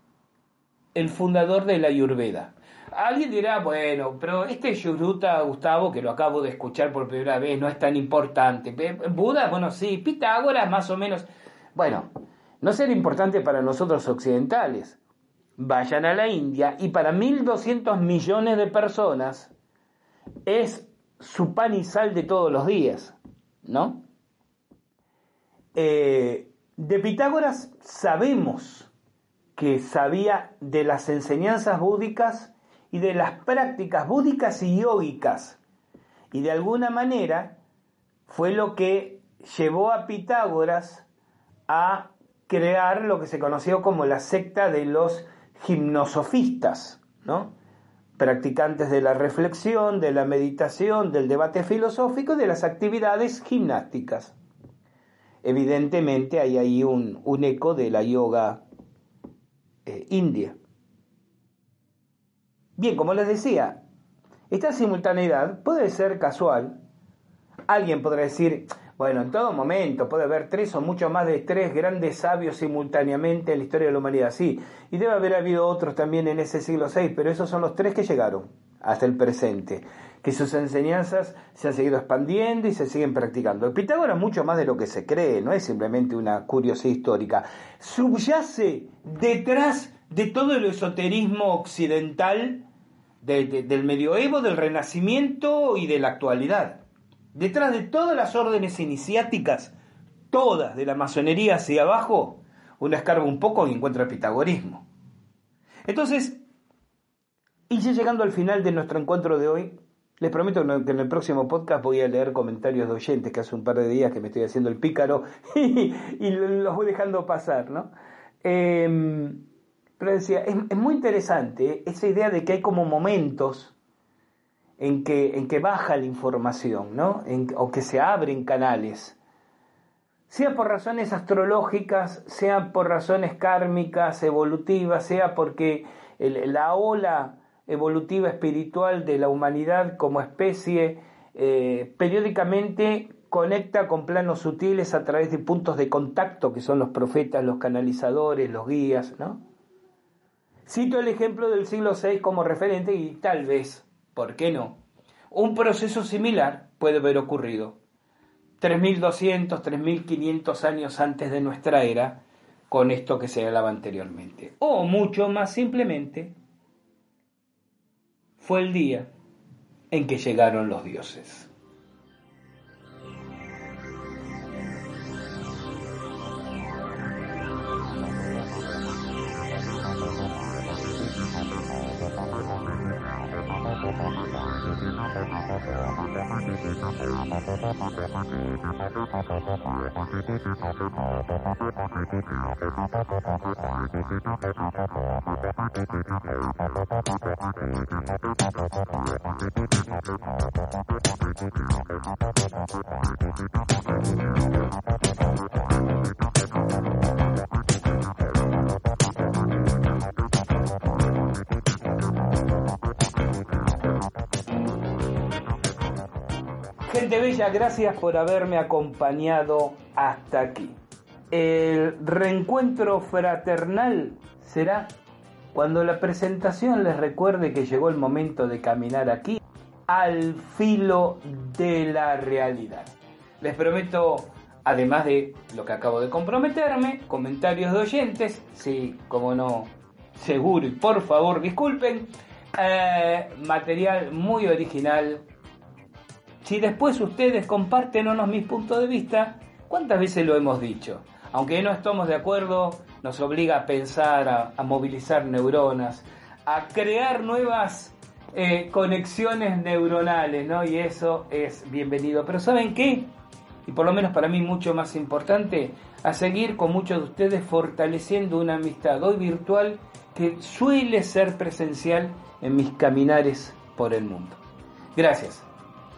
el fundador de la Ayurveda. Alguien dirá, bueno, pero este Yuruta, Gustavo, que lo acabo de escuchar por primera vez, no es tan importante. Buda, bueno, sí, Pitágoras más o menos. Bueno, no será importante para nosotros occidentales. Vayan a la India y para 1.200 millones de personas es su pan y sal de todos los días, ¿no? Eh, de Pitágoras sabemos que sabía de las enseñanzas búdicas y de las prácticas búdicas y yógicas. Y de alguna manera fue lo que llevó a Pitágoras a crear lo que se conoció como la secta de los gimnosofistas, ¿no? practicantes de la reflexión, de la meditación, del debate filosófico y de las actividades gimnásticas. Evidentemente hay ahí un, eco de la yoga eh, india. Bien, como les decía, esta simultaneidad puede ser casual. Alguien podrá decir, bueno, en todo momento puede haber tres o mucho más de tres grandes sabios simultáneamente en la historia de la humanidad, sí. Y debe haber habido otros también en ese siglo VI, pero esos son los tres que llegaron hasta el presente. Que sus enseñanzas se han seguido expandiendo y se siguen practicando. Pitágoras mucho más de lo que se cree, no es simplemente una curiosidad histórica. Subyace detrás de todo el esoterismo occidental del medioevo, del renacimiento y de la actualidad. Detrás de todas las órdenes iniciáticas, todas de la masonería hacia abajo, uno escarba un poco y encuentra el pitagorismo. Entonces, y ya llegando al final de nuestro encuentro de hoy, les prometo que en el próximo podcast voy a leer comentarios de oyentes que hace un par de días que me estoy haciendo el pícaro y, los voy dejando pasar, ¿no? Em, pero decía, es, muy interesante esa idea de que hay como momentos en que, en que baja la información, ¿no? o que se abren canales, sea por razones astrológicas, sea por razones kármicas, evolutivas, sea porque la ola evolutiva espiritual de la humanidad como especie eh, periódicamente conecta con planos sutiles a través de puntos de contacto que son los profetas, los canalizadores, los guías, ¿no? Cito el ejemplo del siglo VI como referente y tal vez, ¿por qué no? Un proceso similar puede haber ocurrido 3.200, 3.500 años antes de nuestra era con esto que se hablaba anteriormente. O mucho más simplemente, fue el día en que llegaron los dioses. Gente bella, gracias por haberme acompañado hasta aquí. El reencuentro fraternal será cuando la presentación les recuerde que llegó el momento de caminar aquí al filo de la realidad. Les prometo, además de lo que acabo de comprometerme, comentarios de oyentes, sí, como no, seguro y por favor disculpen, eh, material muy original si después ustedes comparten o no mis puntos de vista, ¿cuántas veces lo hemos dicho? Aunque no estamos de acuerdo, nos obliga a pensar, a, movilizar neuronas, a crear nuevas eh, conexiones neuronales, ¿no? Y eso es bienvenido. Pero ¿saben qué? Y por lo menos para mí mucho más importante, a seguir con muchos de ustedes fortaleciendo una amistad hoy virtual que suele ser presencial en mis caminares por el mundo. Gracias.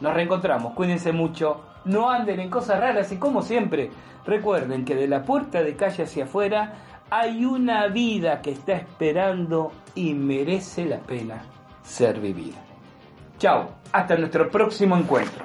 Nos reencontramos, cuídense mucho, no anden en cosas raras y como siempre, recuerden que de la puerta de calle hacia afuera hay una vida que está esperando y merece la pena ser vivida. Chao, hasta nuestro próximo encuentro.